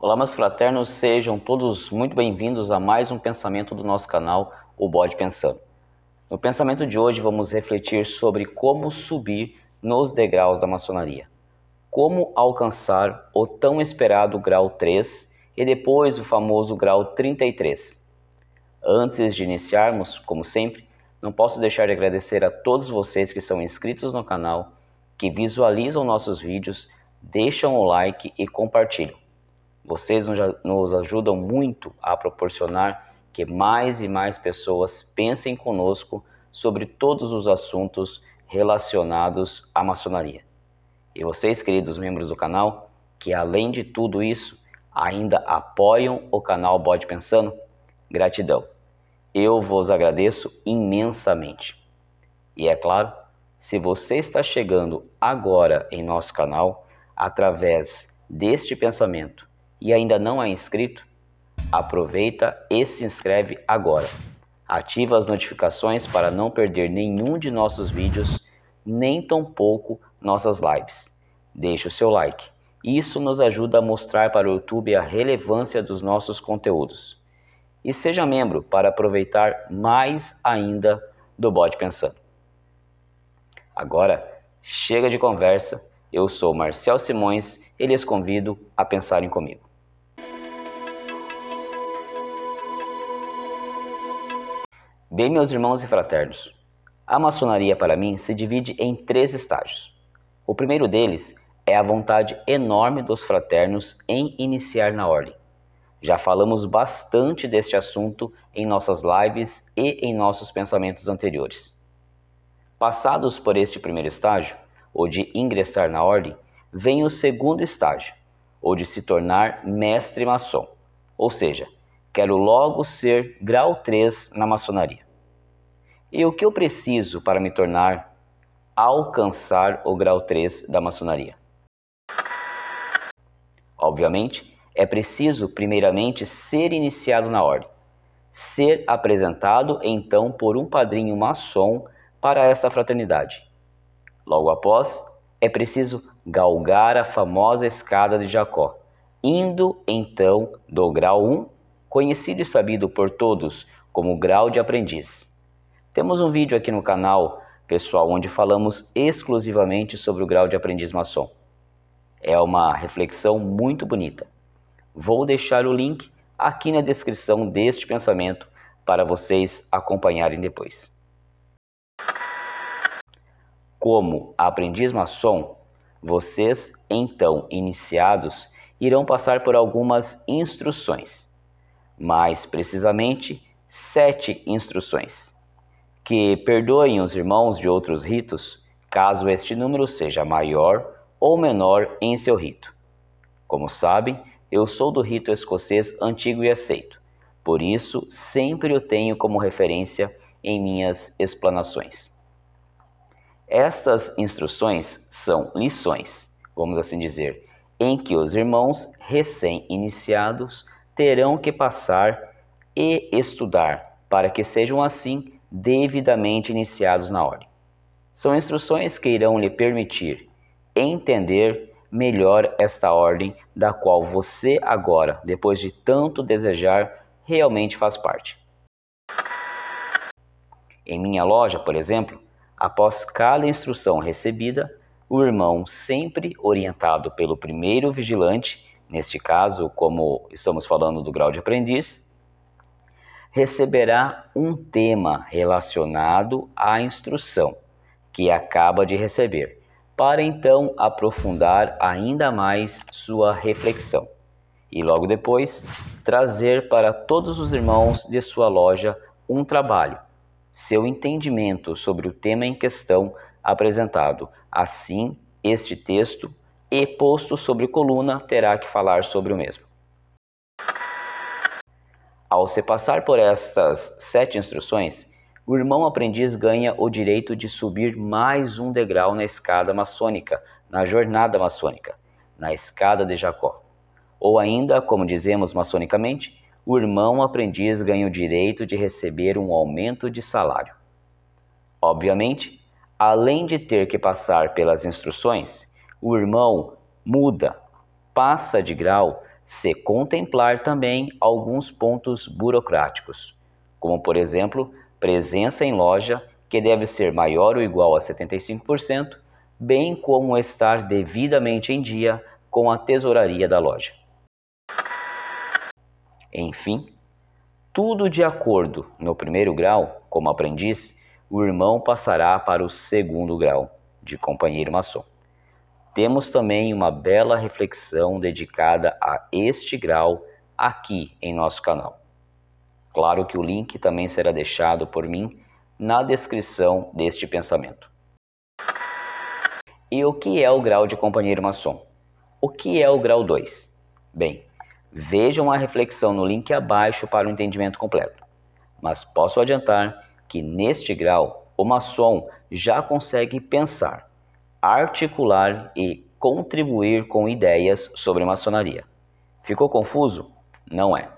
Olá, meus fraternos, sejam todos muito bem-vindos a mais um pensamento do nosso canal, O Bode Pensando. No pensamento de hoje, vamos refletir sobre como subir nos degraus da maçonaria, como alcançar o tão esperado grau 3 e depois o famoso grau 33. Antes de iniciarmos, como sempre, não posso deixar de agradecer a todos vocês que são inscritos no canal, que visualizam nossos vídeos, deixam o like e compartilham. Vocês nos ajudam muito a proporcionar que mais e mais pessoas pensem conosco sobre todos os assuntos relacionados à maçonaria. E vocês, queridos membros do canal, que além de tudo isso, ainda apoiam o canal Bode Pensando, gratidão. Eu vos agradeço imensamente. E é claro, se você está chegando agora em nosso canal através deste pensamento e ainda não é inscrito, aproveita e se inscreve agora. Ativa as notificações para não perder nenhum de nossos vídeos, nem tampouco nossas lives. Deixe o seu like. Isso nos ajuda a mostrar para o YouTube a relevância dos nossos conteúdos. E seja membro para aproveitar mais ainda do Bode Pensando. Agora, chega de conversa. Eu sou Marcel Simões e lhes convido a pensarem comigo. Bem, meus irmãos e fraternos, a maçonaria para mim se divide em três estágios. O primeiro deles é a vontade enorme dos fraternos em iniciar na ordem. Já falamos bastante deste assunto em nossas lives e em nossos pensamentos anteriores. Passados por este primeiro estágio, o de ingressar na ordem, vem o segundo estágio, o de se tornar mestre maçom, ou seja, quero logo ser grau 3 na maçonaria. E o que eu preciso para me tornar, alcançar o grau 3 da maçonaria? Obviamente, é preciso primeiramente ser iniciado na ordem, ser apresentado então por um padrinho maçom para esta fraternidade. Logo após, é preciso galgar a famosa escada de Jacó, indo então do grau 1, conhecido e sabido por todos como grau de aprendiz temos um vídeo aqui no canal, pessoal, onde falamos exclusivamente sobre o grau de aprendiz maçom. É uma reflexão muito bonita. Vou deixar o link aqui na descrição deste pensamento para vocês acompanharem depois. Como aprendiz maçom, vocês, então iniciados, irão passar por algumas instruções, mais precisamente sete instruções que perdoem os irmãos de outros ritos, caso este número seja maior ou menor em seu rito. Como sabem, eu sou do rito escocês antigo e aceito, por isso sempre o tenho como referência em minhas explanações. Estas instruções são lições, vamos assim dizer, em que os irmãos recém-iniciados terão que passar e estudar para que sejam assim devidamente iniciados na ordem. São instruções que irão lhe permitir entender melhor esta ordem da qual você agora, depois de tanto desejar, realmente faz parte. Em minha loja, por exemplo, após cada instrução recebida, o irmão, sempre orientado pelo primeiro vigilante, neste caso, como estamos falando do grau de aprendiz, receberá um tema relacionado à instrução que acaba de receber, para então aprofundar ainda mais sua reflexão e logo depois trazer para todos os irmãos de sua loja um trabalho, seu entendimento sobre o tema em questão apresentado. Assim, este texto e posto sobre coluna terá que falar sobre o mesmo. Ao se passar por estas sete instruções, o irmão aprendiz ganha o direito de subir mais um degrau na escada maçônica, na jornada maçônica, na escada de Jacó. Ou ainda, como dizemos maçonicamente, o irmão aprendiz ganha o direito de receber um aumento de salário. Obviamente, além de ter que passar pelas instruções, o irmão muda, passa de grau se contemplar também alguns pontos burocráticos, como por exemplo, presença em loja, que deve ser maior ou igual a 75%, bem como estar devidamente em dia com a tesouraria da loja. Enfim, tudo de acordo no primeiro grau, como aprendiz, o irmão passará para o segundo grau, de companheiro maçom. Temos também uma bela reflexão dedicada a este grau aqui em nosso canal. Claro que o link também será deixado por mim na descrição deste pensamento. E o que é o grau de companheiro maçom? O que é o grau 2? Bem, vejam a reflexão no link abaixo para o entendimento completo. Mas posso adiantar que neste grau o maçom já consegue pensar articular e contribuir com ideias sobre maçonaria. Ficou confuso? Não é.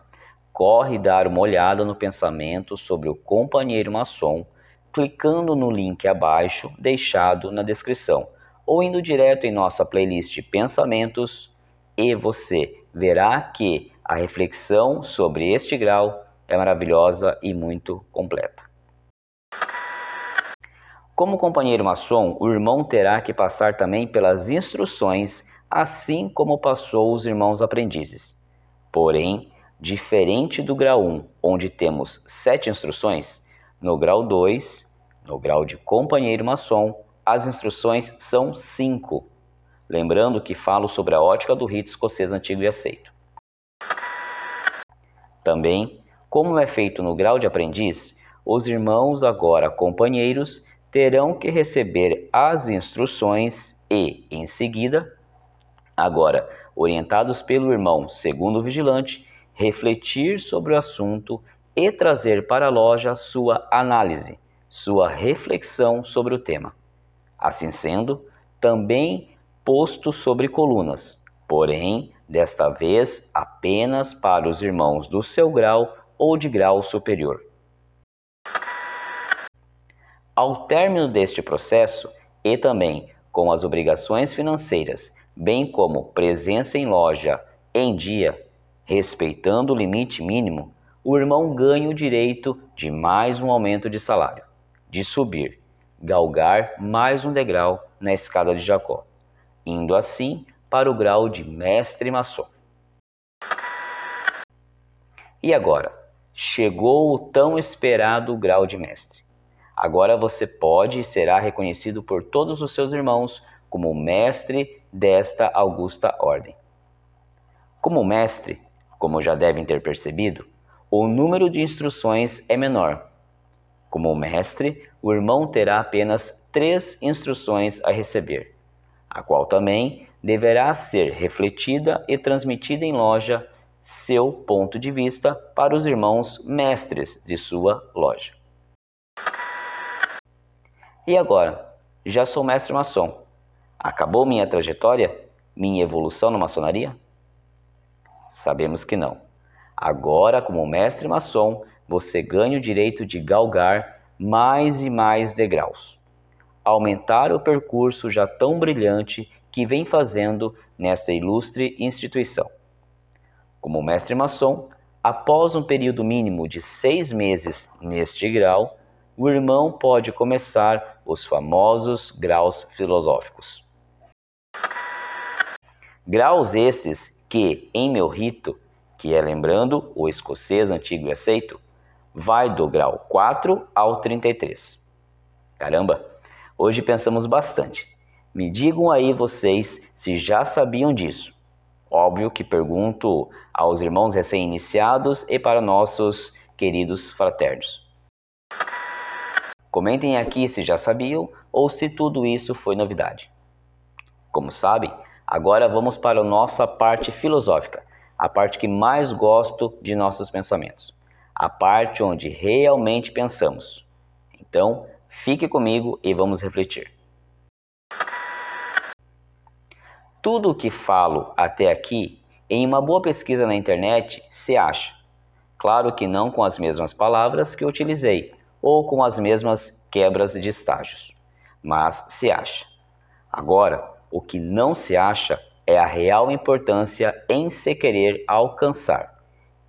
Corre dar uma olhada no pensamento sobre o companheiro maçom clicando no link abaixo deixado na descrição ou indo direto em nossa playlist Pensamentos e você verá que a reflexão sobre este grau é maravilhosa e muito completa. Como companheiro maçom, o irmão terá que passar também pelas instruções, assim como passou os irmãos aprendizes. Porém, diferente do grau 1, onde temos sete instruções, no grau 2, no grau de companheiro maçom, as instruções são cinco. Lembrando que falo sobre a ótica do rito escocês antigo e aceito. Também, como é feito no grau de aprendiz, os irmãos, agora companheiros, terão que receber as instruções e, em seguida, agora orientados pelo irmão segundo vigilante, refletir sobre o assunto e trazer para a loja sua análise, sua reflexão sobre o tema. Assim sendo, também posto sobre colunas, porém, desta vez apenas para os irmãos do seu grau ou de grau superior. Ao término deste processo, e também com as obrigações financeiras, bem como presença em loja em dia, respeitando o limite mínimo, o irmão ganha o direito de mais um aumento de salário, de subir, galgar mais um degrau na escada de Jacó, indo assim para o grau de mestre maçom. E agora, chegou o tão esperado grau de mestre. Agora você pode e será reconhecido por todos os seus irmãos como mestre desta augusta ordem. Como mestre, como já devem ter percebido, o número de instruções é menor. Como mestre, o irmão terá apenas três instruções a receber, a qual também deverá ser refletida e transmitida em loja seu ponto de vista para os irmãos mestres de sua loja. E agora? Já sou mestre maçom. Acabou minha trajetória? Minha evolução na maçonaria? Sabemos que não. Agora, como mestre maçom, você ganha o direito de galgar mais e mais degraus. Aumentar o percurso já tão brilhante que vem fazendo nesta ilustre instituição. Como mestre maçom, após um período mínimo de seis meses neste grau, o irmão pode começar os famosos graus filosóficos. Graus estes que, em meu rito, que é lembrando o escocês antigo e aceito, vai do grau 4 ao 33. Caramba, hoje pensamos bastante. Me digam aí vocês se já sabiam disso. Óbvio que pergunto aos irmãos recém-iniciados e para nossos queridos fraternos. Comentem aqui se já sabiam ou se tudo isso foi novidade. Como sabem, agora vamos para a nossa parte filosófica, a parte que mais gosto de nossos pensamentos, a parte onde realmente pensamos. Então, fique comigo e vamos refletir. Tudo o que falo até aqui, em uma boa pesquisa na internet, se acha. Claro que não com as mesmas palavras que utilizei, ou com as mesmas quebras de estágios, mas se acha. Agora, o que não se acha é a real importância em se querer alcançar,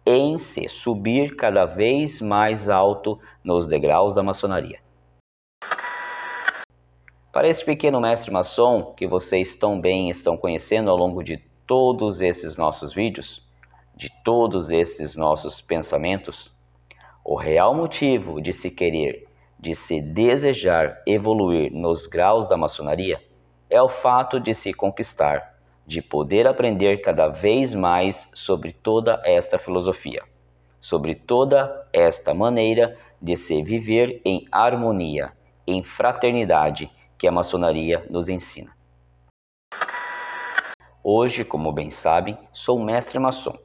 em se subir cada vez mais alto nos degraus da maçonaria. Para este pequeno mestre maçom que vocês tão bem estão conhecendo ao longo de todos esses nossos vídeos, de todos esses nossos pensamentos, o real motivo de se querer, de se desejar evoluir nos graus da maçonaria é o fato de se conquistar, de poder aprender cada vez mais sobre toda esta filosofia, sobre toda esta maneira de se viver em harmonia, em fraternidade que a maçonaria nos ensina. Hoje, como bem sabem, sou mestre maçom.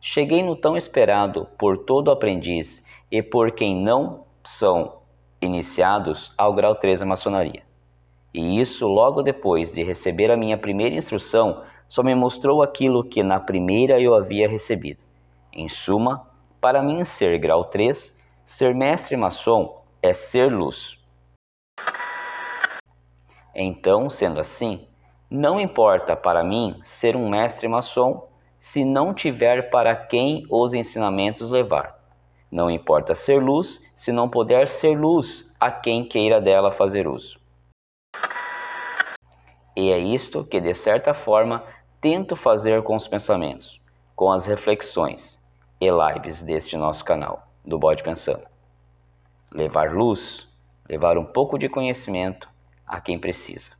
Cheguei no tão esperado por todo aprendiz e por quem não são iniciados ao grau 3 da maçonaria. E isso logo depois de receber a minha primeira instrução, só me mostrou aquilo que na primeira eu havia recebido. Em suma, para mim ser grau 3, ser mestre maçom é ser luz. Então, sendo assim, não importa para mim ser um mestre maçom se não tiver para quem os ensinamentos levar. Não importa ser luz se não puder ser luz a quem queira dela fazer uso. E é isto que, de certa forma, tento fazer com os pensamentos, com as reflexões e lives deste nosso canal, do Bode Pensando. Levar luz, levar um pouco de conhecimento a quem precisa.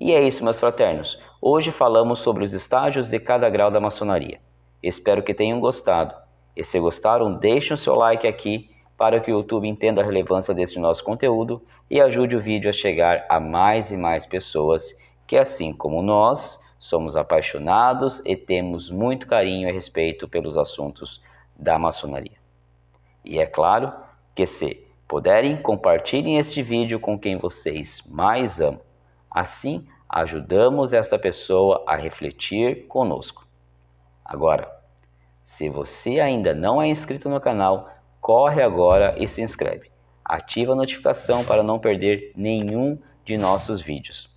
E é isso, meus fraternos. Hoje falamos sobre os estágios de cada grau da maçonaria. Espero que tenham gostado. E se gostaram, deixem o seu like aqui para que o YouTube entenda a relevância deste nosso conteúdo e ajude o vídeo a chegar a mais e mais pessoas que, assim como nós, somos apaixonados e temos muito carinho e respeito pelos assuntos da maçonaria. E é claro que se puderem, compartilhem este vídeo com quem vocês mais amam. Assim, ajudamos esta pessoa a refletir conosco. Agora, se você ainda não é inscrito no canal, corre agora e se inscreve. Ativa a notificação para não perder nenhum de nossos vídeos.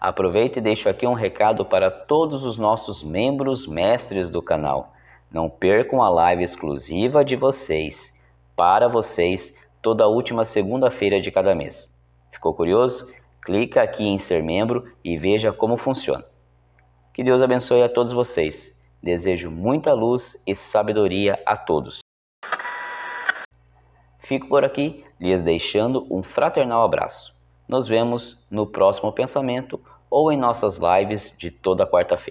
Aproveito e deixo aqui um recado para todos os nossos membros mestres do canal. Não percam a live exclusiva de vocês, para vocês, toda última segunda-feira de cada mês. Ficou curioso? Clica aqui em ser membro e veja como funciona. Que Deus abençoe a todos vocês. Desejo muita luz e sabedoria a todos. Fico por aqui, lhes deixando um fraternal abraço. Nos vemos no próximo pensamento ou em nossas lives de toda quarta-feira.